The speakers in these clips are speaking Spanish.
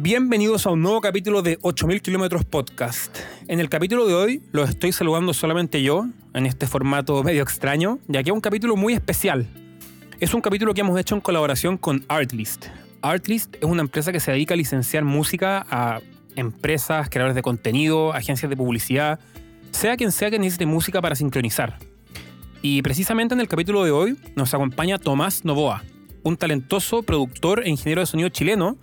Bienvenidos a un nuevo capítulo de 8000 kilómetros podcast. En el capítulo de hoy lo estoy saludando solamente yo, en este formato medio extraño, ya que es un capítulo muy especial. Es un capítulo que hemos hecho en colaboración con Artlist. Artlist es una empresa que se dedica a licenciar música a empresas, creadores de contenido, agencias de publicidad, sea quien sea que necesite música para sincronizar. Y precisamente en el capítulo de hoy nos acompaña Tomás Novoa, un talentoso productor e ingeniero de sonido chileno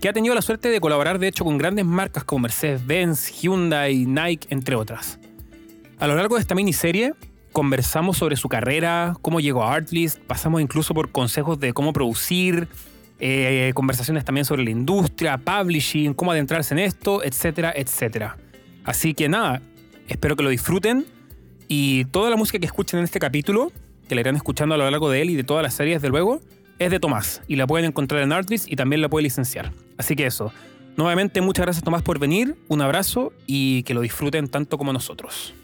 que ha tenido la suerte de colaborar de hecho con grandes marcas como Mercedes-Benz, Hyundai, Nike, entre otras. A lo largo de esta miniserie conversamos sobre su carrera, cómo llegó a Artlist, pasamos incluso por consejos de cómo producir, eh, conversaciones también sobre la industria, publishing, cómo adentrarse en esto, etcétera, etcétera. Así que nada, espero que lo disfruten y toda la música que escuchen en este capítulo, que la irán escuchando a lo largo de él y de todas las series de luego, es de Tomás y la pueden encontrar en Artlist y también la puede licenciar. Así que eso. Nuevamente, muchas gracias Tomás por venir, un abrazo y que lo disfruten tanto como nosotros.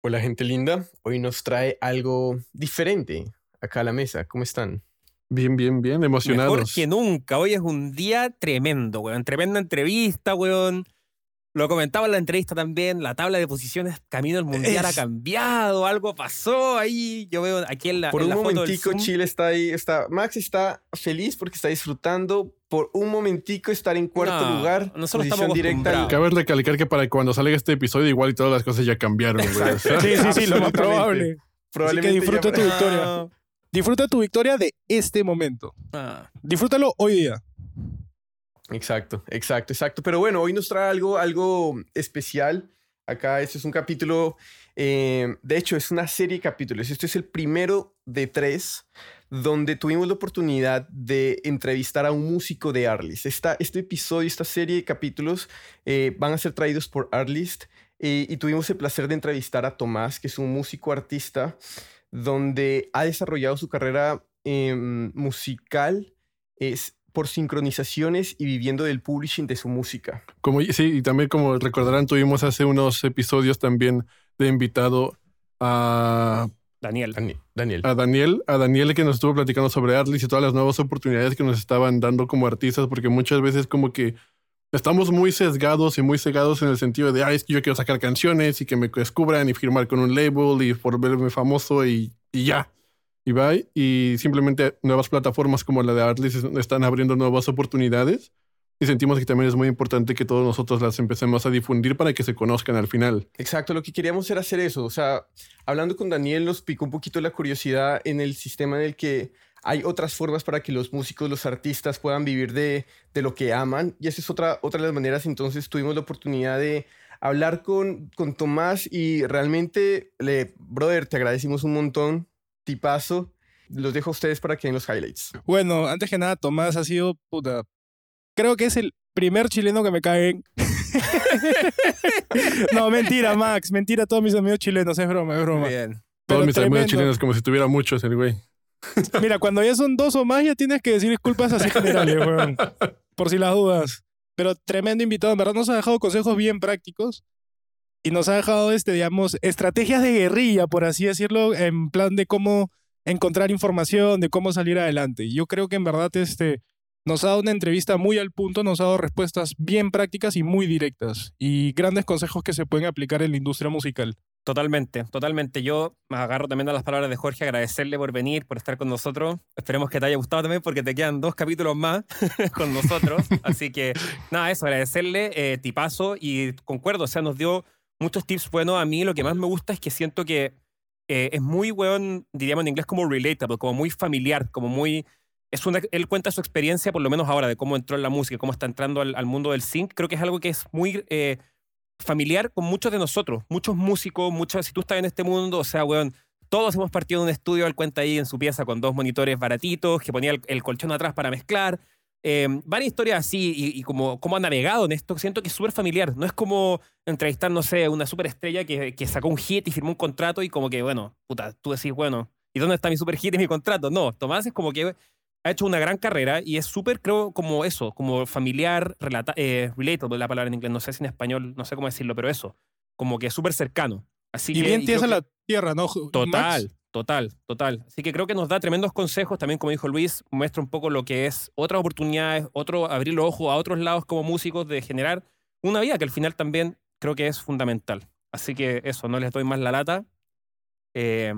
Hola gente linda, hoy nos trae algo diferente acá a la mesa. ¿Cómo están? Bien, bien, bien, emocionados. Mejor que nunca, hoy es un día tremendo, weón. Tremenda entrevista, weón. Lo comentaba en la entrevista también, la tabla de posiciones camino al mundial ha cambiado, algo pasó ahí. Yo veo aquí en la Por en un la foto del momentico Zoom. Chile está ahí, está Max está feliz porque está disfrutando por un momentico estar en cuarto No, lugar, nosotros estamos directa. Cabe recalcar que para cuando salga este episodio igual y todas las cosas ya cambiaron, Sí, sí, sí, lo más probable. Probablemente Así que disfruta ya- tu victoria. Disfruta tu victoria de este momento. ah. Disfrútalo hoy día. Exacto, exacto, exacto. Pero bueno, hoy nos trae algo, algo especial. Acá este es un capítulo, eh, de hecho es una serie de capítulos. Este es el primero de tres donde tuvimos la oportunidad de entrevistar a un músico de Arlist. Esta, este episodio, esta serie de capítulos eh, van a ser traídos por Arlist eh, y tuvimos el placer de entrevistar a Tomás, que es un músico artista, donde ha desarrollado su carrera em, musical es por sincronizaciones y viviendo del publishing de su música. como, sí, y también como recordarán, tuvimos hace unos episodios también de invitado a, Daniel. Dani- Daniel. a Daniel, a Daniel que nos estuvo platicando sobre Artlist y todas las nuevas oportunidades que nos estaban dando como artistas, porque muchas veces como que estamos muy sesgados y muy cegados en el sentido de, ah, es que yo quiero sacar canciones y que me descubran y firmar con un label y por verme famoso y, y ya. Bye. Y simplemente nuevas plataformas como la de es- están abriendo nuevas oportunidades y sentimos que también es muy importante que todos nosotros las empecemos a difundir para que se conozcan al final. Exacto, lo que queríamos era hacer eso. O sea, hablando con Daniel nos picó un poquito la curiosidad en el sistema en el que hay otras formas para que los músicos, los artistas puedan vivir de, de lo que aman. Y esa es otra, otra de las maneras. Entonces tuvimos la oportunidad de hablar con, con Tomás y realmente, le, brother, te agradecimos un montón. Tipazo. Los dejo a ustedes para que den los highlights. Bueno, antes que nada, Tomás ha sido puta. Creo que es el primer chileno que me cae. no, mentira, Max. Mentira a todos mis amigos chilenos. Es broma, es broma. Bien. Todos mis amigos chilenos como si tuviera muchos el güey. Mira, cuando ya son dos o más, ya tienes que decir disculpas así generales, weón. Por si las dudas. Pero tremendo invitado. En verdad nos ha dejado consejos bien prácticos. Y nos ha dejado, este, digamos, estrategias de guerrilla, por así decirlo, en plan de cómo encontrar información, de cómo salir adelante. Yo creo que en verdad este, nos ha dado una entrevista muy al punto, nos ha dado respuestas bien prácticas y muy directas. Y grandes consejos que se pueden aplicar en la industria musical. Totalmente, totalmente. Yo me agarro también a las palabras de Jorge, agradecerle por venir, por estar con nosotros. Esperemos que te haya gustado también porque te quedan dos capítulos más con nosotros. Así que nada, eso, agradecerle, eh, tipazo y concuerdo, o sea, nos dio muchos tips buenos. A mí lo que más me gusta es que siento que eh, es muy, weón, diríamos en inglés como relatable, como muy familiar, como muy... Es una, él cuenta su experiencia, por lo menos ahora, de cómo entró en la música, cómo está entrando al, mundo del sync. Creo que es algo que es muy... eh, familiar con muchos de nosotros, muchos músicos, muchos, si tú estás en este mundo, o sea, weón, todos hemos partido de un estudio, él cuenta ahí en su pieza con dos monitores baratitos, que ponía el colchón atrás para mezclar. Eh, varias historias así y, y como, como ha navegado en esto, siento que es súper familiar. No es como entrevistar, no sé, una superestrella que, que sacó un hit y firmó un contrato y como que, bueno, puta, tú decís, bueno, ¿y dónde está mi super hit y mi contrato? No, Tomás es como que ha hecho una gran carrera y es súper, creo, como eso, como familiar, relata, eh, relatable, la palabra en inglés, no sé si en español, no sé cómo decirlo, pero eso, como que súper cercano. Así Y que, bien tiesa creo la tierra, ¿no? Total, Max? Total, total. Así que creo que nos da tremendos consejos. También, como dijo Luis, muestra un poco lo que es otras oportunidades, otro abrir los ojos a otros lados como músicos de generar una vida que al final también creo que es fundamental. Así que eso, no les doy más la lata. Eh,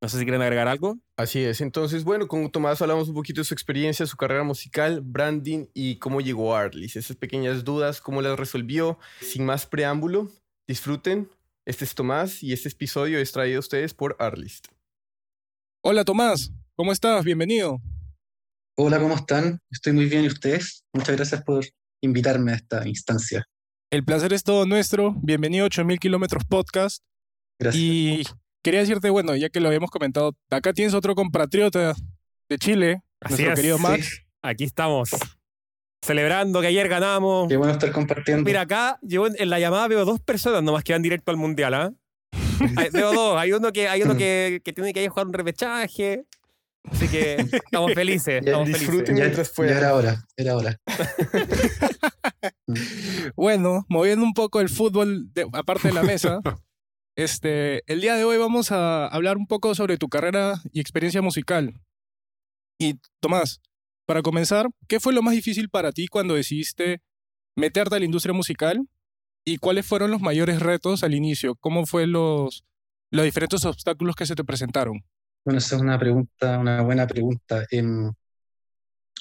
no sé si quieren agregar algo. Así es. Entonces, bueno, con Tomás hablamos un poquito de su experiencia, su carrera musical, branding y cómo llegó a Arlis. Esas pequeñas dudas, cómo las resolvió. Sin más preámbulo, disfruten. Este es Tomás y este episodio es traído a ustedes por Arlist. Hola Tomás, ¿cómo estás? Bienvenido. Hola, ¿cómo están? Estoy muy bien y ustedes. Muchas gracias por invitarme a esta instancia. El placer es todo nuestro. Bienvenido a 8000 kilómetros podcast. Gracias. Y quería decirte, bueno, ya que lo habíamos comentado, acá tienes otro compatriota de Chile, Así nuestro es, querido Sí, Max. Aquí estamos. Celebrando que ayer ganamos. Qué bueno estar compartiendo. Mira, acá yo en, en la llamada veo dos personas nomás que van directo al mundial, ¿ah? Hay- veo dos. Hay uno que hay uno que, que tiene que ir a jugar un repechaje. Así que estamos felices. Ya Estamos disfruten. felices. ya, mientras pueda. ya era hora, era hora. Bueno, moviendo un poco el fútbol de- aparte de la mesa, este, el día de hoy vamos a hablar un poco sobre tu carrera y experiencia musical. Y Tomás, para comenzar, ¿qué fue lo más difícil para ti cuando decidiste meterte a la industria musical? ¿Y cuáles fueron los mayores retos al inicio? ¿Cómo fueron los, los diferentes obstáculos que se te presentaron? Bueno, esa es una pregunta, una buena pregunta. Em,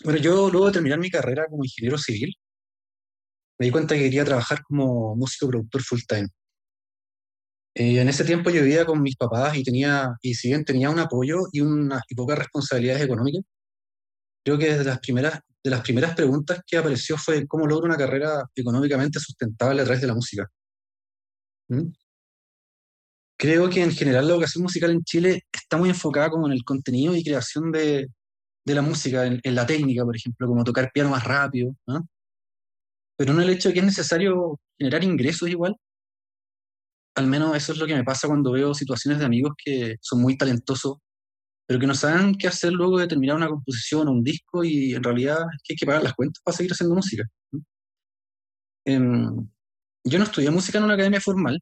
bueno, yo luego de terminar mi carrera como ingeniero civil, me di cuenta que quería trabajar como músico productor full time. Eh, en ese tiempo yo vivía con mis papás y tenía, y si bien tenía un apoyo y, una, y pocas responsabilidades económicas, creo que de las primeras, de las primeras preguntas que apareció fue cómo logro una carrera económicamente sustentable a través de la música. ¿Mm? Creo que en general la educación musical en Chile está muy enfocada como en el contenido y creación de, de la música, en, la técnica, por ejemplo, como tocar piano más rápido. Pero no el hecho de que es necesario generar ingresos igual. Al menos eso es lo que me pasa cuando veo situaciones de amigos que son muy talentosos, pero que no saben qué hacer luego de terminar una composición o un disco y en realidad es que hay que pagar las cuentas para seguir haciendo música. Em, yo no estudié música en una academia formal,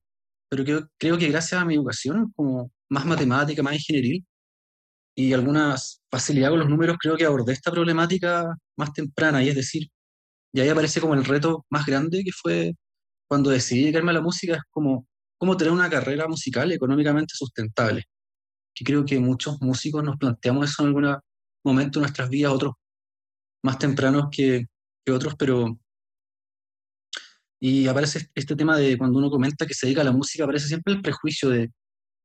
pero creo, creo que gracias a mi educación, como más matemática, más ingenieril, y alguna facilidad con los números, creo que abordé esta problemática más temprana, y es decir, y ahí aparece como el reto más grande que fue cuando decidí dedicarme a la música, es como cómo tener una carrera musical económicamente sustentable, que creo que muchos músicos nos planteamos eso en algún momento de nuestras vidas, otros más tempranos que, que otros, pero y aparece este tema de cuando uno comenta que se dedica a la música, aparece siempre el prejuicio de,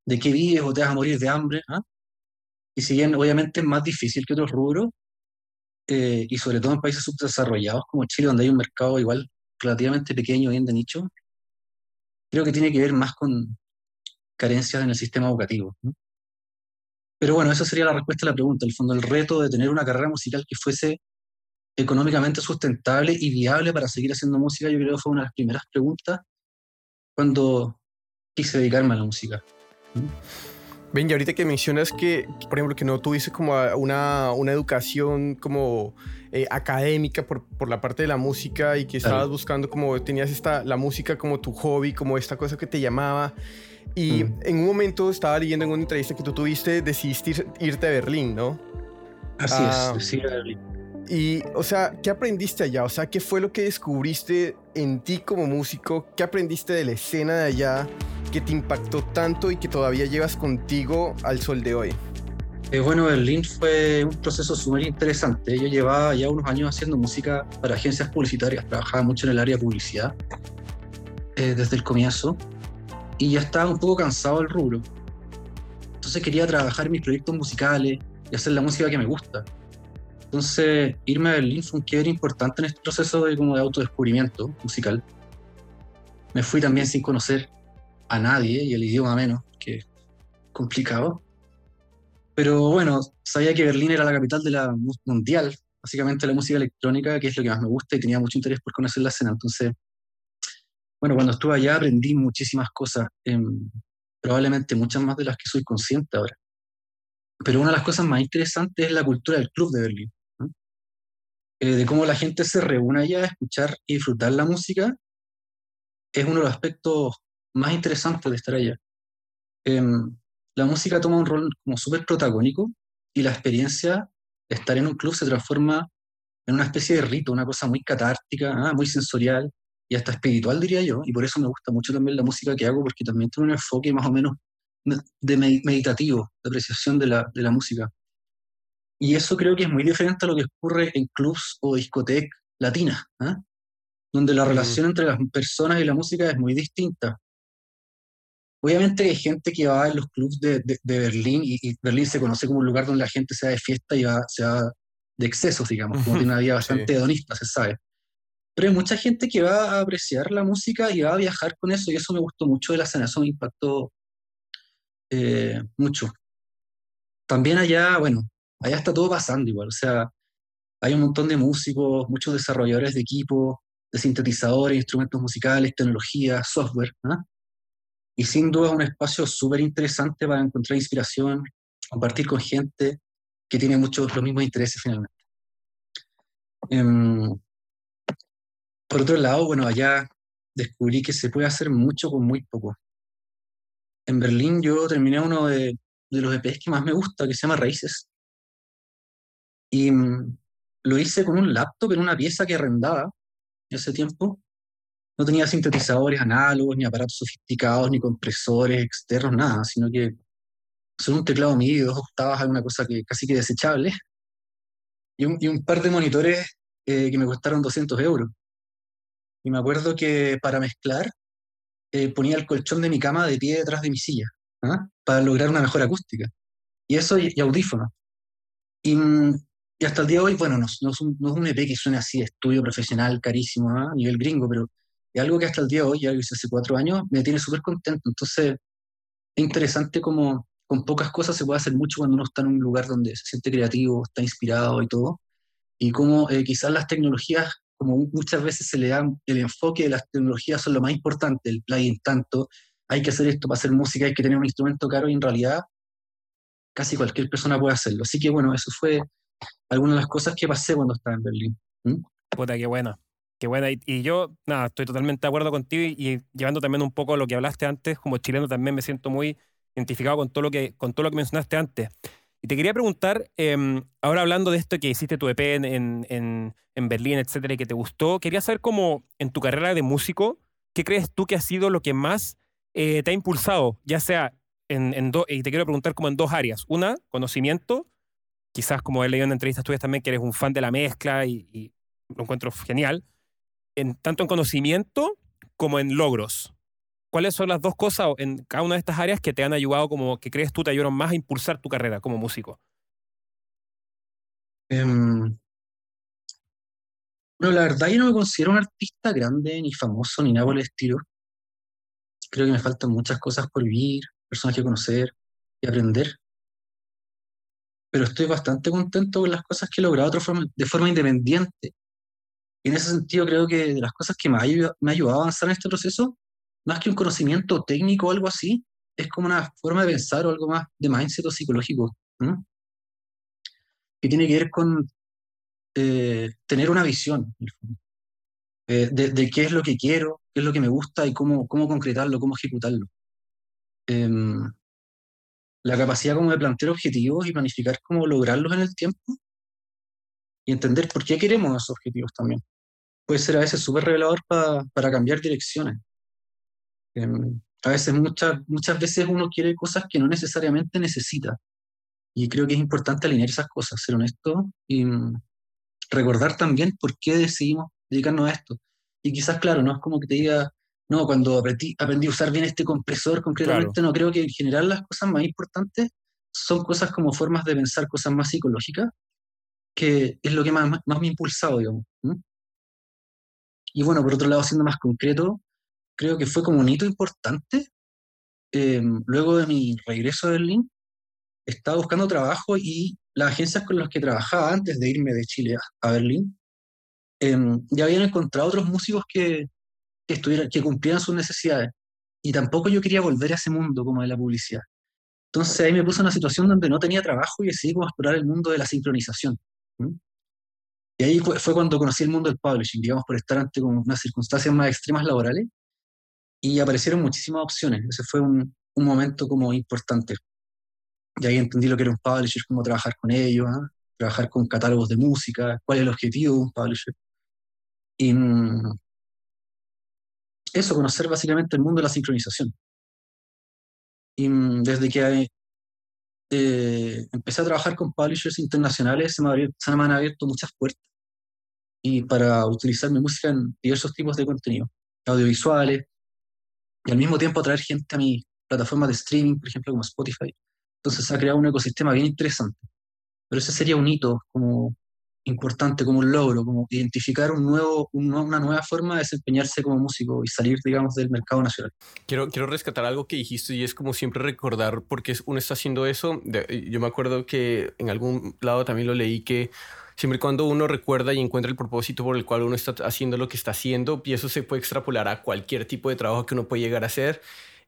de que vives o te vas a morir de hambre. ¿ah? Y si bien obviamente es más difícil que otros rubros, eh, y sobre todo en países subdesarrollados como Chile, donde hay un mercado igual relativamente pequeño, bien de nicho, creo que tiene que ver más con carencias en el sistema educativo. ¿no? Pero bueno, esa sería la respuesta a la pregunta. En el fondo, el reto de tener una carrera musical que fuese económicamente sustentable y viable para seguir haciendo música, yo creo que fue una de las primeras preguntas cuando quise dedicarme a la música. Ven, y ahorita que mencionas que, por ejemplo, que no tuviste como una, una educación como eh, académica por, por la parte de la música y que estabas Claro. buscando como, tenías esta, la música como tu hobby, como esta cosa que te llamaba. Y Mm. en un momento estaba leyendo en una entrevista que tú tuviste, decidiste ir- irte a Berlín, ¿no? Así Ah. es, sí, Berlín. Y, o sea, ¿qué aprendiste allá? O sea, ¿qué fue lo que descubriste en ti como músico? ¿Qué aprendiste de la escena de allá que te impactó tanto y que todavía llevas contigo al sol de hoy? Eh, bueno, Berlín fue un proceso súper interesante. Yo llevaba ya unos años haciendo música para agencias publicitarias, trabajaba mucho en el área de publicidad eh, desde el comienzo y ya estaba un poco cansado del rubro. Entonces quería trabajar mis proyectos musicales y hacer la música que me gusta. Entonces, irme a Berlín fue un quiebre importante en este proceso de, como de autodescubrimiento musical. Me fui también sin conocer a nadie y el idioma menos, que complicado. Pero bueno, sabía que Berlín era la capital de la mu- mundial, básicamente la música electrónica, que es lo que más me gusta y tenía mucho interés por conocer la escena. Entonces, bueno, cuando estuve allá aprendí muchísimas cosas, em, probablemente muchas más de las que soy consciente ahora. Pero una de las cosas más interesantes es la cultura del club de Berlín, ¿no? Eh, de cómo la gente se reúne allá a escuchar y disfrutar la música, es uno de los aspectos más interesantes de estar allá. Em, la música toma un rol como súper protagónico y la experiencia de estar en un club se transforma en una especie de rito, una cosa muy catártica, ah, muy sensorial y hasta espiritual, diría yo. Y por eso me gusta mucho también la música que hago, porque también tiene un enfoque más o menos de meditativo, de apreciación de la, de la música. Y eso creo que es muy diferente a lo que ocurre en clubs o discotecas latinas, ¿ah? donde la relación entre las personas y la música es muy distinta. Obviamente hay gente que va a los clubs de, de, Berlín y, Berlín se conoce como un lugar donde la gente se va de fiesta y va, se va de excesos, digamos, como tiene una vida bastante hedonista, se sabe. Pero hay mucha gente que va a apreciar la música y va a viajar con eso y eso me gustó mucho de la escena, me impactó eh, mucho. También allá, bueno, allá está todo pasando igual, o sea, hay un montón de músicos, muchos desarrolladores de equipos, de sintetizadores, instrumentos musicales, tecnología, software, ¿ah? Y sin duda es un espacio súper interesante para encontrar inspiración, compartir con gente que tiene muchos los mismos intereses finalmente. Em, por otro lado, bueno, allá descubrí que se puede hacer mucho con muy poco. En Berlín yo terminé uno de, de los EPs que más me gusta, que se llama Raíces. Y mm, lo hice con un laptop en una pieza que arrendaba ese tiempo. No tenía sintetizadores análogos, ni aparatos sofisticados, ni compresores externos, nada, sino que solo un teclado MIDI dos octavas, alguna cosa que casi que desechable, y un, y un par de monitores eh, que me costaron 200 euros. Y me acuerdo que para mezclar eh, ponía el colchón de mi cama de pie detrás de mi silla, ¿ah? para lograr una mejor acústica. Y eso y, y audífonos. Y mm, y hasta el día de hoy, bueno, no, no, es, un, no es un EP que suene así estudio profesional, carísimo, ¿ah? a nivel gringo, pero es algo que hasta el día de hoy, ya hice hace cuatro años, me tiene súper contento. Entonces, es interesante como con pocas cosas se puede hacer mucho cuando uno está en un lugar donde se siente creativo, está inspirado y todo. Y como eh, quizás las tecnologías, como muchas veces se le da el enfoque de las tecnologías son lo más importante, el plugin tanto, hay que hacer esto para hacer música, hay que tener un instrumento caro y en realidad casi cualquier persona puede hacerlo. Así que bueno, eso fue algunas de las cosas que pasé cuando estaba en Berlín. Puta, qué buena. Qué buena. Y, yo, nada, estoy totalmente de acuerdo contigo y, llevando también un poco lo que hablaste antes, como chileno también me siento muy identificado con todo lo que, con todo lo que mencionaste antes. Y te quería preguntar, em, ahora hablando de esto que hiciste tu EP en, en, en, Berlín, etcétera, y que te gustó, quería saber cómo en tu carrera de músico, ¿qué crees tú que ha sido lo que más eh, te ha impulsado? Ya sea en, en dos, y te quiero preguntar como en dos áreas. Una, conocimiento, quizás como he leído en entrevistas tuyas también, que eres un fan de la mezcla y, lo encuentro genial, en, tanto en conocimiento como en logros. ¿Cuáles son las dos cosas en cada una de estas áreas que te han ayudado, como que crees tú te ayudaron más a impulsar tu carrera como músico? Um, bueno, la verdad yo no me considero un artista grande, ni famoso, ni nada por el estilo. Creo que me faltan muchas cosas por vivir, personas que conocer y aprender pero estoy bastante contento con las cosas que he logrado de forma independiente. Y en ese sentido creo que de las cosas que me ha, ayudado a avanzar en este proceso, más que un conocimiento técnico o algo así, es como una forma de pensar o algo más de mindset o psicológico, que tiene que ver con eh, tener una visión eh, de, qué es lo que quiero, qué es lo que me gusta y cómo, cómo concretarlo, cómo ejecutarlo. Em, la capacidad como de plantear objetivos y planificar cómo lograrlos en el tiempo y entender por qué queremos esos objetivos también. Puede ser a veces súper revelador para cambiar direcciones. Em, a veces, muchas, muchas veces uno quiere cosas que no necesariamente necesita. Y creo que es importante alinear esas cosas, ser honesto y mm, recordar también por qué decidimos dedicarnos a esto. Y quizás, claro, no es como que te diga, no, cuando aprendí, aprendí, a usar bien este compresor concretamente, no creo que en general las cosas más importantes son cosas como formas de pensar cosas más psicológicas, que es lo que más, más, me ha impulsado, digamos. Y bueno, por otro lado, siendo más concreto, creo que fue como un hito importante. Em, luego de mi regreso a Berlín, estaba buscando trabajo y las agencias con las que trabajaba antes de irme de Chile a, Berlín, em, ya habían encontrado otros músicos que, que, que cumplieran sus necesidades. Y tampoco yo quería volver a ese mundo como de la publicidad. Entonces ahí me puse en una situación donde no tenía trabajo y decidí como explorar el mundo de la sincronización. Y ahí fue cuando conocí el mundo del publishing, digamos, por estar ante unas circunstancias más extremas laborales. Y aparecieron muchísimas opciones. Ese fue un, un momento como importante. Y ahí entendí lo que era un publisher, cómo trabajar con ellos, ¿ah? trabajar con catálogos de música, cuál es el objetivo de un publisher. Y mm, eso, conocer básicamente el mundo de la sincronización. Y mm, desde que eh, empecé a trabajar con publishers internacionales, se me, se me han abierto muchas puertas y para utilizar mi música en diversos tipos de contenido, audiovisuales, y al mismo tiempo atraer gente a mi plataforma de streaming, por ejemplo, como Spotify. Entonces se ha creado un ecosistema bien interesante. Pero ese sería un hito como importante, como un logro, como identificar un nuevo, una nueva forma de desempeñarse como músico y salir, digamos, del mercado nacional. Quiero, quiero rescatar algo que dijiste y es como siempre recordar porque uno está haciendo eso. Yo me acuerdo que en algún lado también lo leí que siempre y cuando uno recuerda y encuentra el propósito por el cual uno está haciendo lo que está haciendo, y eso se puede extrapolar a cualquier tipo de trabajo que uno puede llegar a hacer,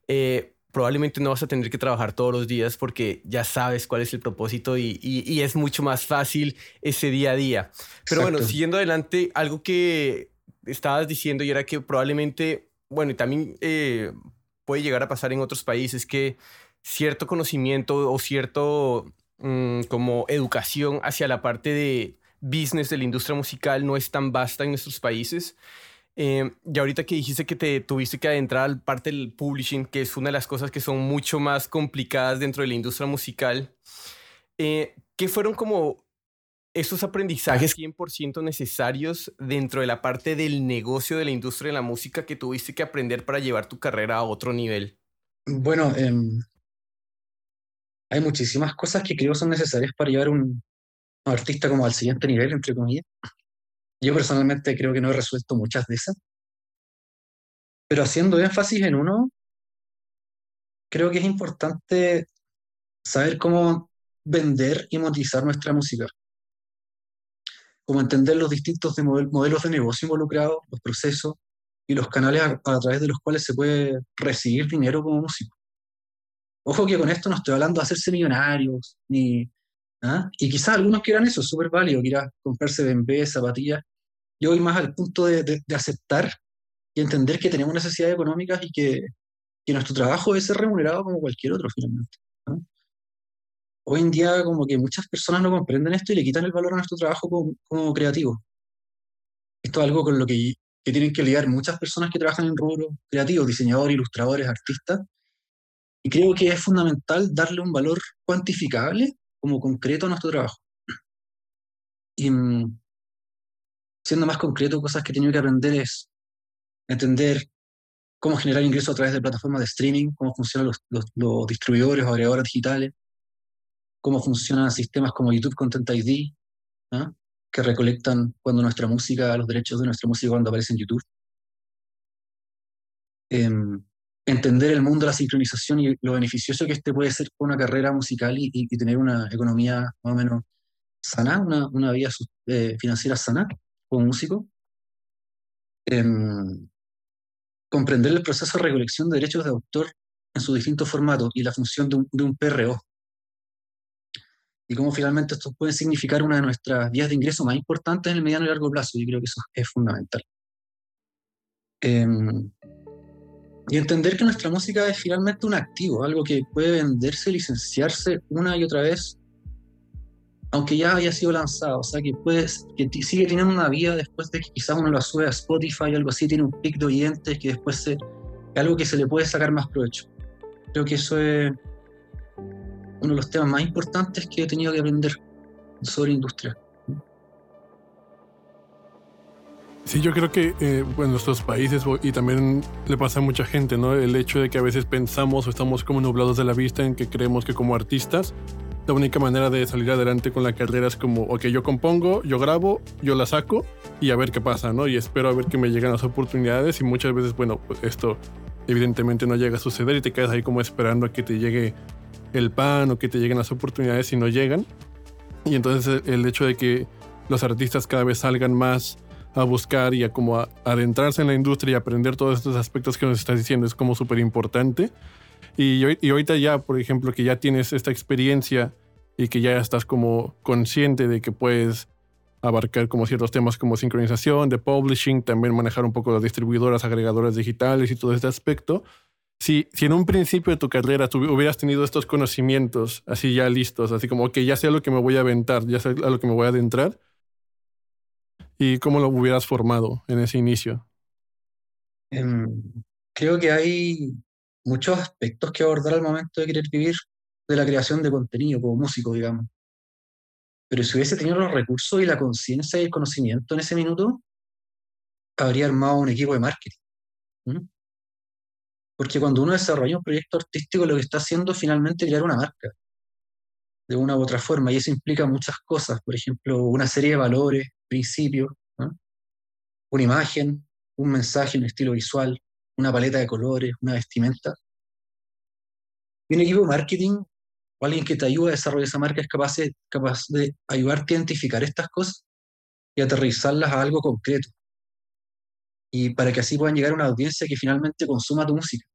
eh, probablemente no vas a tener que trabajar todos los días porque ya sabes cuál es el propósito y, y, es mucho más fácil ese día a día. Pero bueno, siguiendo adelante, algo que estabas diciendo y era que probablemente, bueno, y también eh, puede llegar a pasar en otros países que cierto conocimiento o cierto mm, como educación hacia la parte de business de la industria musical no es tan vasta en nuestros países. Eh, y ahorita que dijiste que te tuviste que adentrar al parte del publishing, que es una de las cosas que son mucho más complicadas dentro de la industria musical, eh, ¿qué fueron como esos aprendizajes 100% necesarios dentro de la parte del negocio de la industria de la música que tuviste que aprender para llevar tu carrera a otro nivel? Bueno, em, hay muchísimas cosas que creo son necesarias para llevar un, artista como al siguiente nivel, entre comillas. Yo personalmente creo que no he resuelto muchas de esas. Pero haciendo énfasis en uno, creo que es importante saber cómo vender y monetizar nuestra música. Cómo entender los distintos modelos de negocio involucrados, los procesos y los canales a, través de los cuales se puede recibir dinero como músico. Ojo que con esto no estoy hablando de hacerse millonarios, ni ¿Ah? Y quizás algunos quieran eso, súper válido, quieran comprarse BMP, zapatillas. Yo voy más al punto de, de, aceptar y entender que tenemos necesidades económicas y que, que, nuestro trabajo debe ser remunerado como cualquier otro, finalmente. Hoy en día como que muchas personas no comprenden esto y le quitan el valor a nuestro trabajo como, como creativo. Esto es algo con lo que, que tienen que lidiar muchas personas que trabajan en rubro creativo, diseñadores, ilustradores, artistas. Y creo que es fundamental darle un valor cuantificable como concreto a nuestro trabajo. Y mm, siendo más concreto, cosas que he tenido que aprender es entender cómo generar ingresos a través de plataformas de streaming, cómo funcionan los, los, distribuidores o agregadores digitales, cómo funcionan sistemas como YouTube Content ID, ¿ah? que recolectan cuando nuestra música, los derechos de nuestra música cuando aparece en YouTube. Em, entender el mundo de la sincronización y lo beneficioso que este puede ser con una carrera musical y, tener una economía más o menos sana, una, una vía eh, financiera sana como músico. Em, comprender el proceso de recolección de derechos de autor en sus distintos formatos y la función de un, de un PRO. Y cómo finalmente esto puede significar una de nuestras vías de ingreso más importantes en el mediano y largo plazo. Yo creo que eso es fundamental. Em, y entender que nuestra música es finalmente un activo, algo que puede venderse, licenciarse una y otra vez, aunque ya haya sido lanzado. O sea, que, puedes, que sigue teniendo una vida después de que quizás uno lo sube a Spotify o algo así, tiene un pic de oyentes que después se, es algo que se le puede sacar más provecho. Creo que eso es uno de los temas más importantes que he tenido que aprender sobre industria. Sí, yo creo que eh, en nuestros países y también le pasa a mucha gente, ¿no? El hecho de que a veces pensamos o estamos como nublados de la vista en que creemos que como artistas la única manera de salir adelante con la carrera es como, ok, yo compongo, yo grabo, yo la saco y a ver qué pasa, ¿no? Y espero a ver que me llegan las oportunidades y muchas veces, bueno, pues esto evidentemente no llega a suceder y te quedas ahí como esperando a que te llegue el pan o que te lleguen las oportunidades y no llegan. Y entonces el hecho de que los artistas cada vez salgan más a buscar y a como adentrarse en la industria y aprender todos estos aspectos que nos estás diciendo es como súper importante. Y, y ahorita ya, por ejemplo, que ya tienes esta experiencia y que ya estás como consciente de que puedes abarcar como ciertos temas como sincronización, de publishing, también manejar un poco las distribuidoras, agregadoras digitales y todo este aspecto. si, si en un principio de tu carrera tú hubieras tenido estos conocimientos así ya listos, así como, que ya sé a lo que me voy a aventar, ya sé a lo que me voy a adentrar, y cómo lo hubieras formado en ese inicio. Em, creo que hay muchos aspectos que abordar al momento de querer vivir de la creación de contenido como músico, digamos. Pero si hubiese tenido los recursos y la conciencia y el conocimiento en ese minuto, habría armado un equipo de marketing. Porque cuando uno desarrolla un proyecto artístico, lo que está haciendo es finalmente crear una marca, de una u otra forma, y eso implica muchas cosas, por ejemplo, una serie de valores, principios, una imagen, un mensaje, un estilo visual, una paleta de colores, una vestimenta. Y un equipo de marketing o alguien que te ayude a desarrollar esa marca es capaz de, capaz de ayudarte a identificar estas cosas y aterrizarlas a algo concreto. Y para que así puedan llegar a una audiencia que finalmente consuma tu música.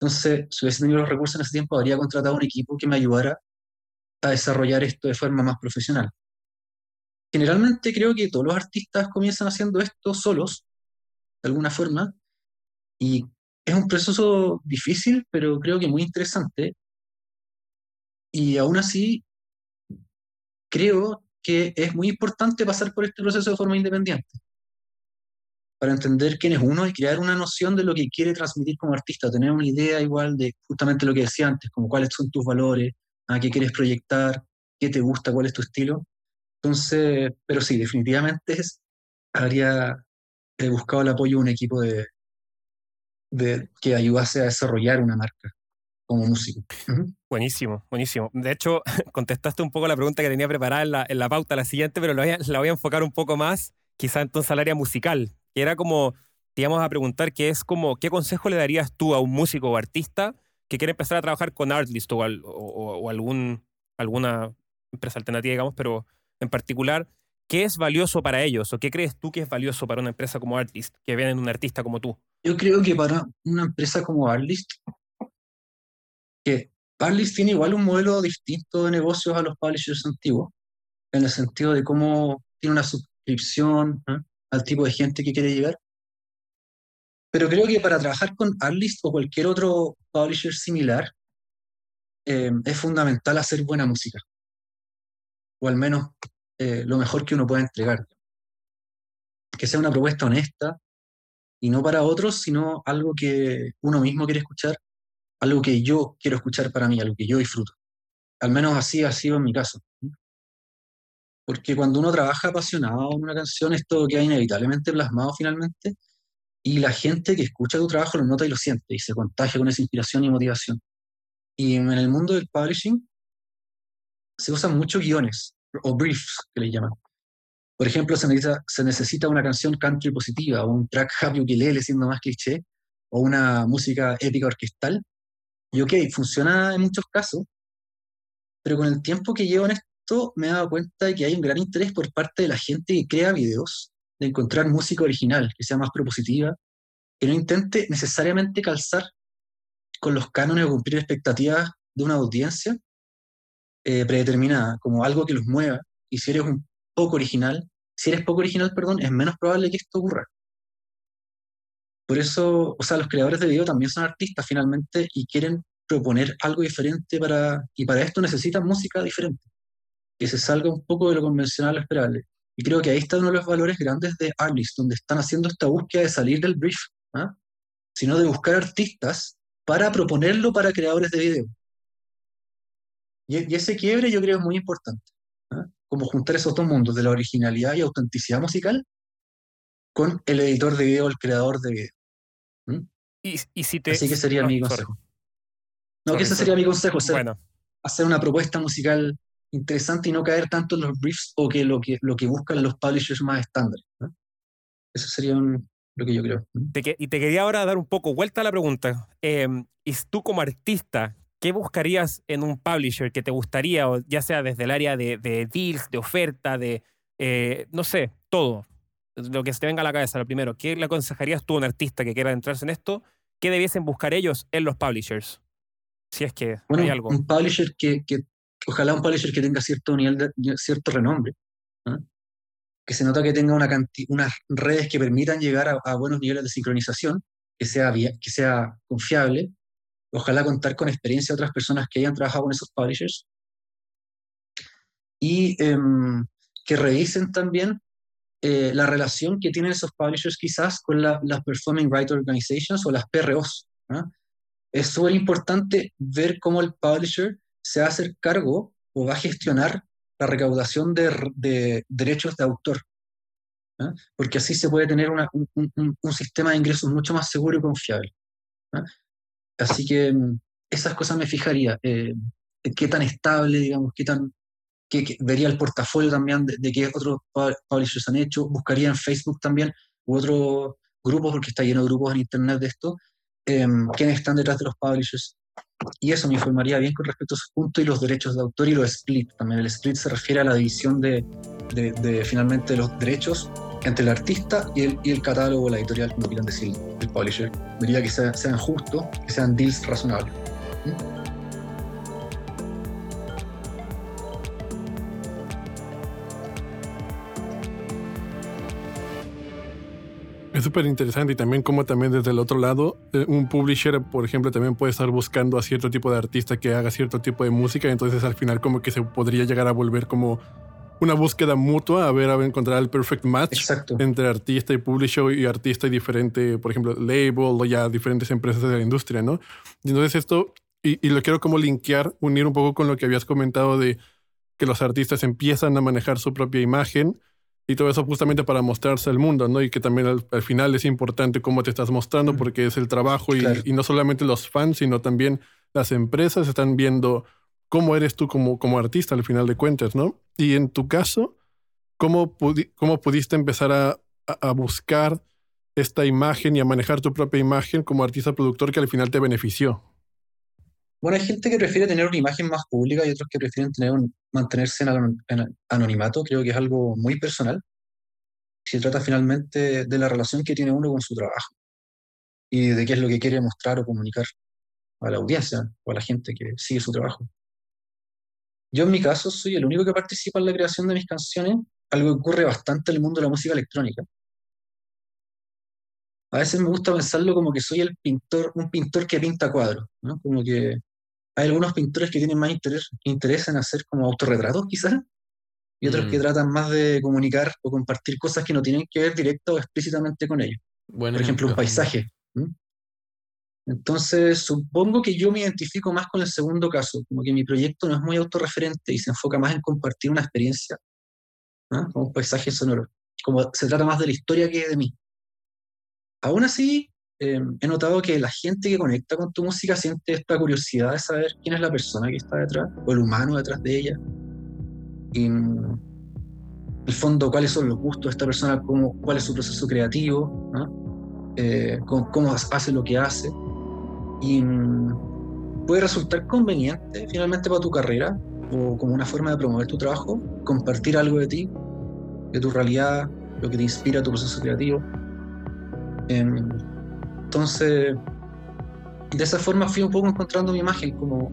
Entonces, si hubiese tenido los recursos en ese tiempo, habría contratado un equipo que me ayudara a desarrollar esto de forma más profesional. Generalmente creo que todos los artistas comienzan haciendo esto solos, de alguna forma, y es un proceso difícil, pero creo que muy interesante. Y aún así, creo que es muy importante pasar por este proceso de forma independiente para entender quién es uno y crear una noción de lo que quiere transmitir como artista, tener una idea igual de justamente lo que decía antes, como cuáles son tus valores, a qué quieres proyectar, qué te gusta, cuál es tu estilo. Entonces, pero sí, definitivamente es, habría buscado el apoyo de un equipo de, que ayudase a desarrollar una marca como músico. Buenísimo, buenísimo. De hecho, contestaste un poco la pregunta que tenía preparada en la, pauta, la siguiente, pero la voy, a, la voy a enfocar un poco más, quizá entonces al área musical que era como, te íbamos a preguntar, que es como, ¿qué consejo le darías tú a un músico o artista que quiere empezar a trabajar con Artlist o, o, algún, alguna empresa alternativa, digamos, pero en particular, ¿qué es valioso para ellos o qué crees tú que es valioso para una empresa como Artlist, que ven en un artista como tú? Yo creo que para una empresa como Artlist, que Artlist tiene igual un modelo distinto de negocios a los publishers antiguos, en el sentido de cómo tiene una suscripción, ¿eh? al tipo de gente que quiere llegar. Pero creo que para trabajar con Artlist o cualquier otro publisher similar, eh, es fundamental hacer buena música. O al menos eh, lo mejor que uno pueda entregar. Que sea una propuesta honesta y no para otros, sino algo que uno mismo quiere escuchar, algo que yo quiero escuchar para mí, algo que yo disfruto. Al menos así ha sido en mi caso. Porque cuando uno trabaja apasionado en una canción, esto queda inevitablemente plasmado finalmente, y la gente que escucha tu trabajo lo nota y lo siente, y se contagia con esa inspiración y motivación. Y en el mundo del publishing se usan muchos guiones, o briefs, que le llaman. Por ejemplo, se necesita, una canción country positiva, o un track happy ukulele, siendo más cliché, o una música épica orquestal. Y ok, funciona en muchos casos, pero con el tiempo que llevo en esto, me he dado cuenta de que hay un gran interés por parte de la gente que crea videos, de encontrar música original, que sea más propositiva, que no intente necesariamente calzar con los cánones o cumplir expectativas de una audiencia eh, predeterminada, como algo que los mueva. Y si eres un poco original, si eres poco original, perdón, es menos probable que esto ocurra. Por eso, o sea, los creadores de video también son artistas finalmente y quieren proponer algo diferente para, y para esto necesitan música diferente que se salga un poco de lo convencional lo esperable. Y creo que ahí está uno de los valores grandes de Arlist, donde están haciendo esta búsqueda de salir del brief, ¿ah? sino de buscar artistas para proponerlo para creadores de video. Y, ese quiebre yo creo es muy importante, ¿ah? como juntar esos dos mundos de la originalidad y autenticidad musical con el editor de video, el creador de video. Y, y si te... Así que sería mi consejo. No, que ese sería mi consejo, hacer una propuesta musical interesante y no caer tanto en los briefs o que lo que, lo que buscan los publishers más estándares. Eso sería lo que yo creo. y te quería ahora dar un poco vuelta a la pregunta. Em, ¿Y tú como artista, qué buscarías en un publisher que te gustaría, ya sea desde el área de, deals, de oferta, de, eh, no sé, todo? Lo que se te venga a la cabeza, lo primero. ¿Qué le aconsejarías tú a un artista que quiera entrarse en esto? ¿Qué debiesen buscar ellos en los publishers? Si es que hay algo. Un publisher que, que ojalá un publisher que tenga cierto nivel de, cierto renombre, que se nota que tenga una unas redes que permitan llegar a, buenos niveles de sincronización que sea, que sea confiable. Ojalá contar con experiencia de otras personas que hayan trabajado con esos publishers. Y em, que revisen también eh, la relación que tienen esos publishers quizás con las Performing Rights Organizations o las PROs. Es súper importante ver cómo el publisher se va a hacer cargo o va a gestionar la recaudación de, derechos de autor. Porque así se puede tener un, sistema de ingresos mucho más seguro y confiable. Así que mm, esas cosas me fijaría. Eh, qué tan estable, digamos, qué tan que, vería el portafolio también de, de qué otros publishers han hecho, buscaría en Facebook también u otros grupos, porque está lleno de grupos en Internet de esto, eh, quiénes están detrás de los publishers. Y eso me informaría bien con respecto a su punto y los derechos de autor y los split. También el split se refiere a la división de, de, de finalmente los derechos entre el artista y el, y el catálogo, la editorial, como quieran decir, el publisher. Vería que sean justos, que sean deals razonables. ¿Mm? Es súper interesante y también como también desde el otro lado, eh, un publisher, por ejemplo, también puede estar buscando a cierto tipo de artista que haga cierto tipo de música, entonces al final como que se podría llegar a volver como una búsqueda mutua, a ver, a encontrar el perfect match entre artista y publisher y artista y diferente, por ejemplo, label o ya diferentes empresas de la industria, ¿no? Y entonces esto, y, y lo quiero como linkear, unir un poco con lo que habías comentado de que los artistas empiezan a manejar su propia imagen y todo eso justamente para mostrarse al mundo, ¿no? Y que también al, final es importante cómo te estás mostrando porque es el trabajo y, y, no solamente los fans, sino también las empresas están viendo cómo eres tú como, como artista al final de cuentas, ¿no? Y en tu caso, ¿cómo, cómo pudiste empezar a, a, buscar esta imagen y a manejar tu propia imagen como artista productor que al final te benefició? Bueno, hay gente que prefiere tener una imagen más pública y otros que prefieren tener un, mantenerse en, anonimato. Creo que es algo muy personal. Se trata finalmente de la relación que tiene uno con su trabajo y de qué es lo que quiere mostrar o comunicar a la audiencia o a la gente que sigue su trabajo. Yo en mi caso soy el único que participa en la creación de mis canciones, algo que ocurre bastante en el mundo de la música electrónica. A veces me gusta pensarlo como que soy el pintor, un pintor que pinta cuadros, ¿no? Como que hay algunos pintores que tienen más interés, interés en hacer como autorretratos, quizás, y otros que mm. tratan más de comunicar o compartir cosas que no tienen que ver directo o explícitamente con ellos. Por ejemplo, un paisaje. Entonces, supongo que yo me identifico más con el segundo caso, como que mi proyecto no es muy autorreferente y se enfoca más en compartir una experiencia, como un paisaje sonoro. Como se trata más de la historia que de mí. Aún así, Em, he notado que la gente que conecta con tu música siente esta curiosidad de saber quién es la persona que está detrás, o el humano detrás de ella. Y en el fondo, cuáles son los gustos de esta persona, cómo, cuál es su proceso creativo, eh, cómo, hace lo que hace. Y mm, puede resultar conveniente finalmente para tu carrera o como una forma de promover tu trabajo, compartir algo de ti, de tu realidad, lo que te inspira tu proceso creativo. Em, entonces, de esa forma fui un poco encontrando mi imagen, como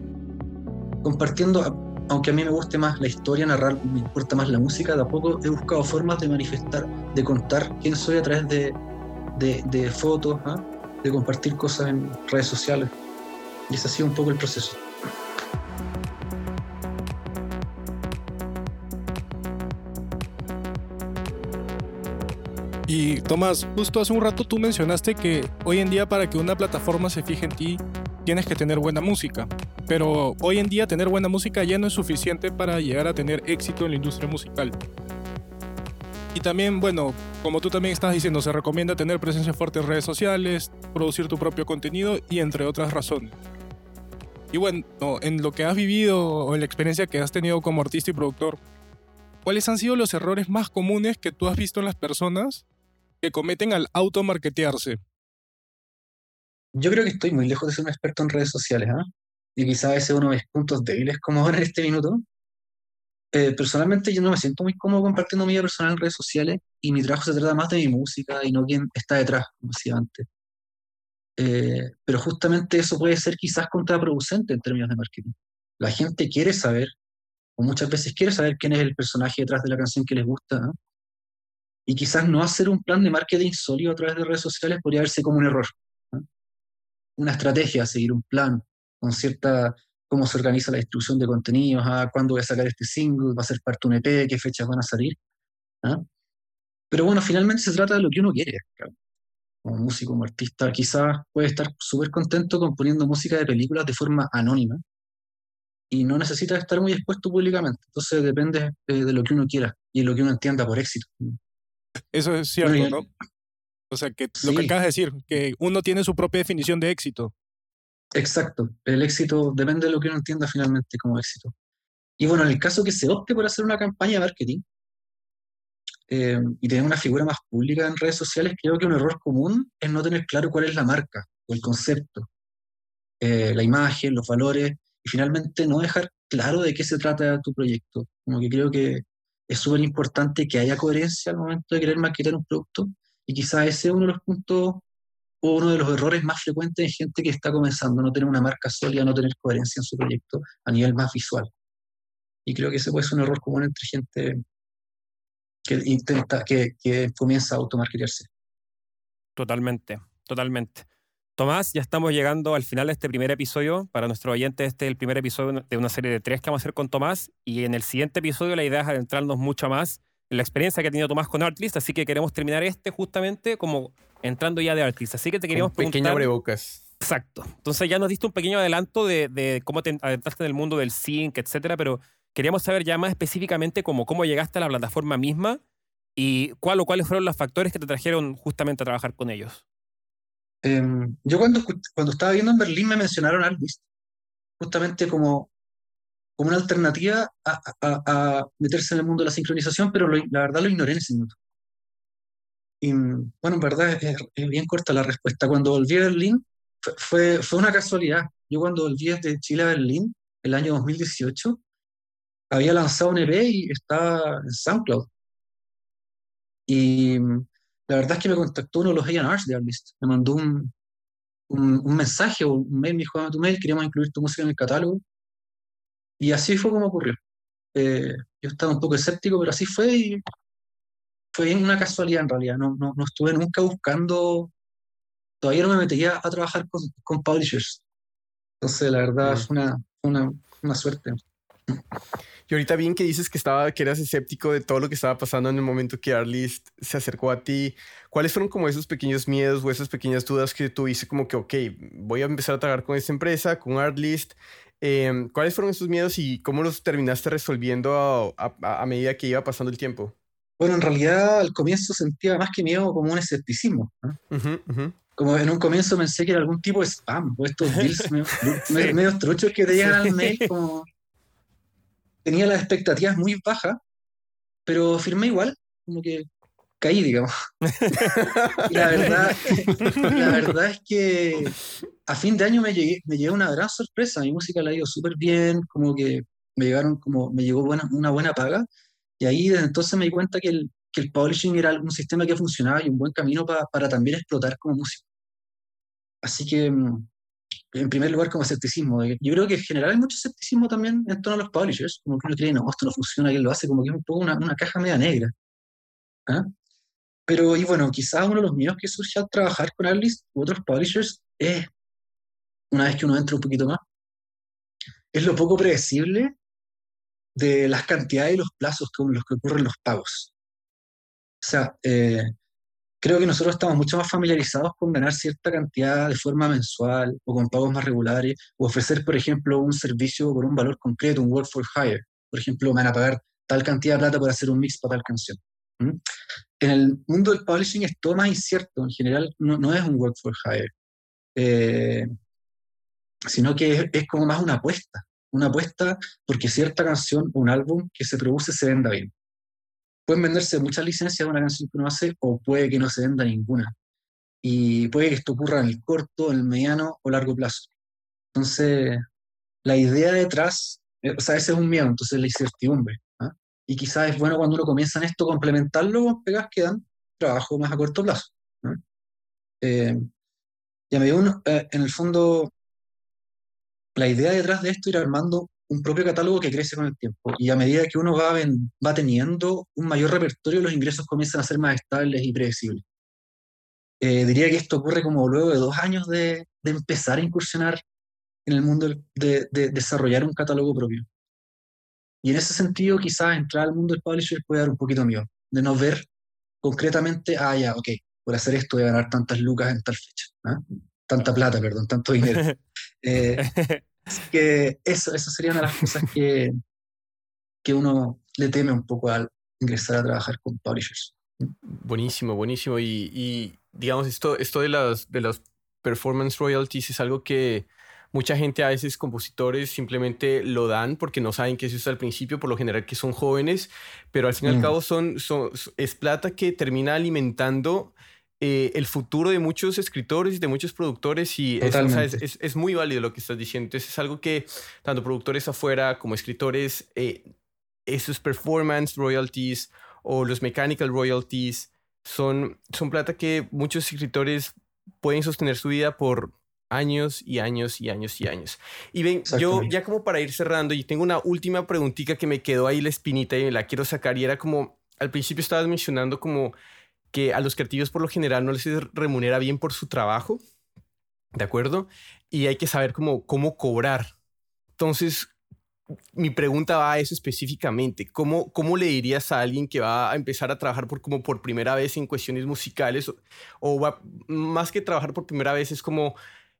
compartiendo, aunque a mí me guste más la historia, narrar, me importa más la música, de a poco he buscado formas de manifestar, de contar quién soy a través de, de, fotos, ¿ah? De compartir cosas en redes sociales. Y ese ha sido un poco el proceso. Y Tomás, justo hace un rato tú mencionaste que hoy en día para que una plataforma se fije en ti tienes que tener buena música. Pero hoy en día tener buena música ya no es suficiente para llegar a tener éxito en la industria musical. Y también, bueno, como tú también estás diciendo, se recomienda tener presencia fuerte en redes sociales, producir tu propio contenido y entre otras razones. Y bueno, en lo que has vivido o en la experiencia que has tenido como artista y productor, ¿cuáles han sido los errores más comunes que tú has visto en las personas que cometen al automarketearse? Yo creo que estoy muy lejos de ser un experto en redes sociales, ¿ah? Y quizás ese es uno de mis puntos débiles como ahora en este minuto. Eh, personalmente yo no me siento muy cómodo compartiendo mi vida personal en redes sociales y mi trabajo se trata más de mi música y no quién está detrás, como decía antes. Eh, pero justamente eso puede ser quizás contraproducente en términos de marketing. La gente quiere saber, o muchas veces quiere saber quién es el personaje detrás de la canción que les gusta, ¿no? y quizás no hacer un plan de marketing sólido a través de redes sociales podría verse como un error. una estrategia, seguir un plan, con cierta, cómo se organiza la distribución de contenidos, ah, cuándo voy a sacar este single, va a ser parte un EP, qué fechas van a salir. ¿ah? Pero bueno, finalmente se trata de lo que uno quiere. Como músico, como artista, quizás puede estar súper contento componiendo música de películas de forma anónima y no necesita estar muy expuesto públicamente. Entonces depende eh, de lo que uno quiera y de lo que uno entienda por éxito. Eso es cierto, ¿no? O sea, que lo que acabas de decir, que uno tiene su propia definición de éxito. Exacto. El éxito depende de lo que uno entienda finalmente como éxito. Y bueno, en el caso que se opte por hacer una campaña de marketing eh, y tener una figura más pública en redes sociales, creo que un error común es no tener claro cuál es la marca o el concepto, eh, la imagen, los valores, y finalmente no dejar claro de qué se trata tu proyecto. Como que creo que es súper importante que haya coherencia al momento de querer maquetar un producto y quizás ese es uno de los puntos uno de los errores más frecuentes en gente que está comenzando, no tener una marca sólida, no tener coherencia en su proyecto a nivel más visual. Y creo que ese puede ser un error común entre gente que intenta, que, que comienza a automarketearse. Totalmente, totalmente. Tomás, ya estamos llegando al final de este primer episodio. Para nuestro oyente, este es el primer episodio de una serie de tres que vamos a hacer con Tomás. Y en el siguiente episodio la idea es adentrarnos mucho más en la experiencia que ha tenido Tomás con Artlist. Así que queremos terminar este justamente como entrando ya de Artlist. Así que te queríamos preguntar... Pequeña abrebocas. Exacto. Entonces ya nos diste un pequeño adelanto de, de cómo te adentraste en el mundo del sync, etcétera, pero queríamos saber ya más específicamente cómo, cómo llegaste a la plataforma misma y cuál o cuáles fueron los factores que te trajeron justamente a trabajar con ellos. Em, yo cuando, cuando estaba viendo en Berlín me mencionaron Artlist, justamente como, como una alternativa a, a, meterse en el mundo de la sincronización, pero la verdad lo ignoré en ese minuto. Y bueno, en verdad es, bien corta la respuesta. Cuando volví a Berlín, fue, fue una casualidad. Yo cuando volví desde Chile a Berlín, el año 2018, había lanzado un EP y estaba en SoundCloud. Y la verdad es que me contactó uno de los A&Rs de Artlist. Me mandó un, un, mensaje o un mail, me dijo, a tu mail, queríamos incluir tu música en el catálogo. Y así fue como ocurrió. Eh, yo estaba un poco escéptico, pero así fue y fue una casualidad en realidad. No, no, no estuve nunca buscando, todavía no me metía a trabajar con, con publishers. Entonces, la verdad, mm. fue una, una, una suerte. Y ahorita bien que dices que, estaba, que eras escéptico de todo lo que estaba pasando en el momento que Artlist se acercó a ti. ¿Cuáles fueron como esos pequeños miedos o esas pequeñas dudas que tuviste como que, ok, voy a empezar a trabajar con esta empresa, con Artlist? Eh, ¿Cuáles fueron esos miedos y cómo los terminaste resolviendo a, a, medida que iba pasando el tiempo? Bueno, en realidad al comienzo sentía más que miedo como un escepticismo. Como en un comienzo pensé que era algún tipo de spam, o estos bills medio, truchos que te llegan al mail como tenía las expectativas muy bajas, pero firmé igual, como que caí, digamos. la, verdad, la verdad es que a fin de año me, llegué, me llegó una gran sorpresa, mi música la ha ido súper bien, como que me llegaron como me llegó buena, una buena paga y ahí desde entonces me di cuenta que el, que el publishing era un sistema que funcionaba y un buen camino para también explotar como músico. Así que mm, en primer lugar como escepticismo. Yo creo que en general hay mucho escepticismo también en torno a los publishers, como que uno cree, no, esto no funciona, que lo hace, como que es un poco una, una caja media negra. ¿Ah? Pero, y bueno, quizás uno de los míos que surge al trabajar con Artlist u otros publishers es, una vez que uno entra un poquito más, es lo poco predecible de las cantidades y los plazos con los que ocurren los pagos. O sea, eh, creo que nosotros estamos mucho más familiarizados con ganar cierta cantidad de forma mensual o con pagos más regulares o ofrecer, por ejemplo, un servicio por un valor concreto, un work for hire. Por ejemplo, me van a pagar tal cantidad de plata por hacer un mix para tal canción. En el mundo del publishing es todo más incierto. En general, no, no es un work for hire, eh, sino que es, como más una apuesta. Una apuesta porque cierta canción o un álbum que se produce se venda bien pueden venderse muchas licencias de una canción que uno hace o puede que no se venda ninguna. Y puede que esto ocurra en el corto, en el mediano o largo plazo. Entonces, la idea detrás, eh, o sea, ese es un miedo, entonces la incertidumbre. ¿ah? Y quizás es bueno cuando uno comienza en esto complementarlo con pegas que dan trabajo más a corto plazo. Eh, y a uno, eh, en el fondo, la idea detrás de esto es ir armando un propio catálogo que crece con el tiempo. Y a medida que uno va, teniendo un mayor repertorio, los ingresos comienzan a ser más estables y predecibles. Eh, diría que esto ocurre como luego de dos años de, empezar a incursionar en el mundo de, de desarrollar un catálogo propio. Y en ese sentido, quizás entrar al mundo del publisher puede dar un poquito miedo, de no ver concretamente, ah, ya, ok, por hacer esto voy ganar tantas lucas en tal fecha, ¿ah? Tanta plata, perdón, tanto dinero. Eh, así que eso, eso sería una de las cosas que, que uno le teme un poco al ingresar a trabajar con publishers. Buenísimo, buenísimo. Y, y digamos, esto, esto de las, de las performance royalties es algo que mucha gente a veces compositores simplemente lo dan porque no saben eso es al principio, por lo general que son jóvenes, pero al fin y al Mm. cabo son, son, es plata que termina alimentando eh, el futuro de muchos escritores y de muchos productores y es, o sea, es, Totalmente. es- es muy válido lo que estás diciendo. Entonces es algo que tanto productores afuera como escritores, eh, esos performance royalties o los mechanical royalties son, son plata que muchos escritores pueden sostener su vida por años y años y años y años. Y ven, yo ya como para ir cerrando, y tengo una última preguntita que me quedó ahí la espinita y me la quiero sacar y era como, al principio estabas mencionando como que a los creativos por lo general no les remunera bien por su trabajo, ¿de acuerdo? Y hay que saber cómo, cómo cobrar. Entonces, mi pregunta va a eso específicamente. ¿Cómo, ¿Cómo le dirías a alguien que va a empezar a trabajar por, como por primera vez en cuestiones musicales? O, o más que trabajar por primera vez, es como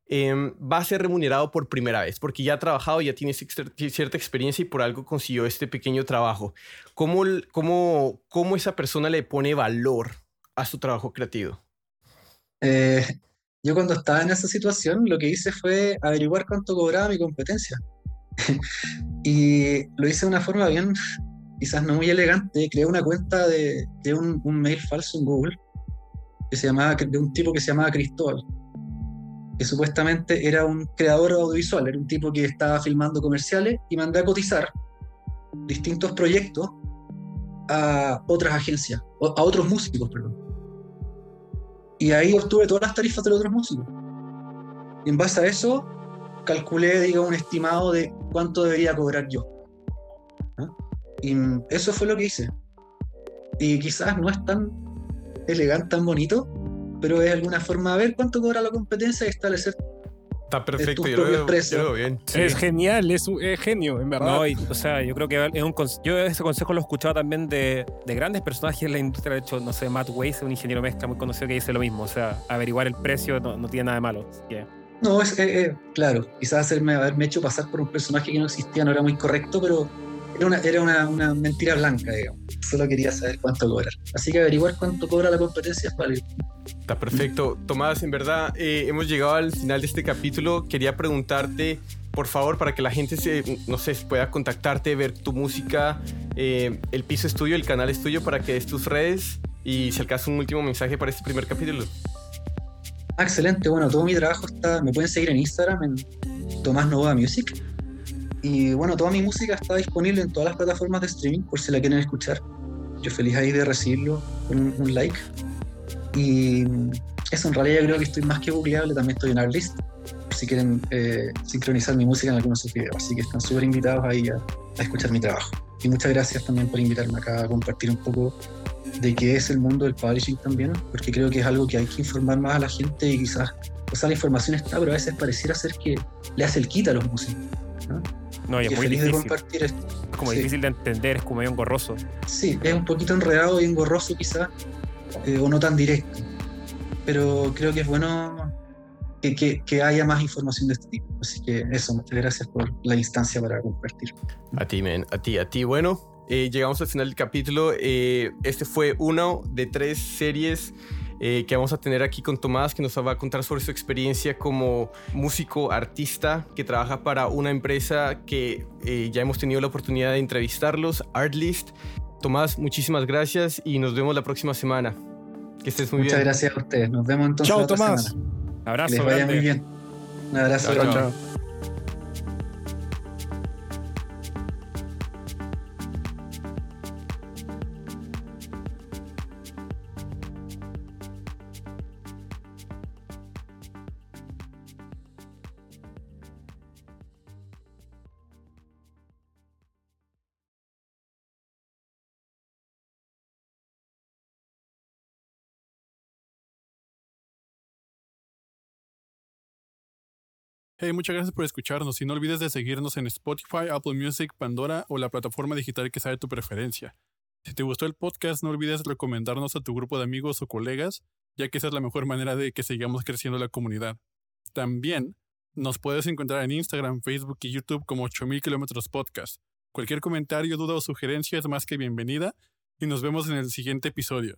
em, va a ser remunerado por primera vez, porque ya ha trabajado, ya tiene cierta experiencia y por algo consiguió este pequeño trabajo. ¿Cómo, cómo, cómo esa persona le pone valor a su trabajo creativo? Eh, yo cuando estaba en esa situación, lo que hice fue averiguar cuánto cobraba mi competencia. y lo hice de una forma bien, quizás no muy elegante. Creé una cuenta de, un, mail falso en Google, que se llamaba, de un tipo que se llamaba Cristóbal, que supuestamente era un creador audiovisual, era un tipo que estaba filmando comerciales y mandé a cotizar distintos proyectos a otras agencias, a otros músicos, perdón. Y ahí obtuve todas las tarifas de los otros músicos. Y en base a eso, calculé, digo, un estimado de cuánto debería cobrar yo. ¿Ah? Y eso fue lo que hice. Y quizás no es tan elegante, tan bonito, pero es alguna forma ver cuánto cobra la competencia y establecer. Está perfecto, tus yo lo veo- propios yo lo yo precios. bien. Es genial, es, un- es genio, en verdad. No, y, o sea, yo creo que es un yo ese consejo lo he escuchado también de, de grandes personajes en la industria. De hecho, no sé, Matt Weiss, un ingeniero mezcla muy conocido que dice lo mismo. O sea, averiguar el precio no, no tiene nada de malo. No, es eh, eh, claro, quizás hacerme, haberme hecho pasar por un personaje que no existía no era muy correcto, pero era una, era una, una mentira blanca, digamos. Solo quería saber cuánto cobrar. Así que averiguar cuánto cobra la competencia es válido. Está perfecto. Tomás, en verdad, eh, hemos llegado al final de este capítulo. Quería preguntarte, por favor, para que la gente se, no sé, pueda contactarte, ver tu música, eh, el piso es tuyo, el canal es tuyo, para que des tus redes y si acaso un último mensaje para este primer capítulo. Ah, excelente, bueno, todo mi trabajo está, me pueden seguir en Instagram, en Tomás Nova Music. Y bueno, toda mi música está disponible en todas las plataformas de streaming, por si la quieren escuchar. Yo feliz ahí de recibirlo con un like. Y eso, en realidad yo creo que estoy más que googleable, también estoy en Artlist, si quieren eh, sincronizar mi música en algunos de sus videos. Así que están súper invitados ahí a, a escuchar mi trabajo. Y muchas gracias también por invitarme acá a compartir un poco de qué es el mundo del publishing también, porque creo que es algo que hay que informar más a la gente y quizás, o sea, la información está, pero a veces pareciera ser que le hace el quita a los músicos. no, y Y es muy feliz de difícil. compartir esto. Es como Sí. difícil de entender, es como medio engorroso. Sí, es un poquito enredado y engorroso quizás, eh, o no tan directo, pero creo que es bueno que, haya más información de este tipo. Así que eso, muchas gracias por la instancia para compartir. A ti, men, a ti, a ti. Bueno, eh, llegamos al final del capítulo. Eh, este fue uno de tres series eh, que vamos a tener aquí con Tomás, que nos va a contar sobre su experiencia como músico, artista, que trabaja para una empresa que eh, ya hemos tenido la oportunidad de entrevistarlos, Artlist. Tomás, muchísimas gracias y nos vemos la próxima semana. Que estés muy muchas bien. gracias a ustedes. Nos vemos entonces Chao, la otra Tomás. semana. Que Abrazo, les vaya grande. muy bien. Un abrazo. Chao. Hey, muchas gracias por escucharnos y no olvides de seguirnos en Spotify, Apple Music, Pandora o la plataforma digital que sea de tu preferencia. Si te gustó el podcast, no olvides recomendarnos a tu grupo de amigos o colegas, ya que esa es la mejor manera de que sigamos creciendo la comunidad. También nos puedes encontrar en Instagram, Facebook y YouTube como 8000 kilómetros podcast. Cualquier comentario, duda o sugerencia es más que bienvenida y nos vemos en el siguiente episodio.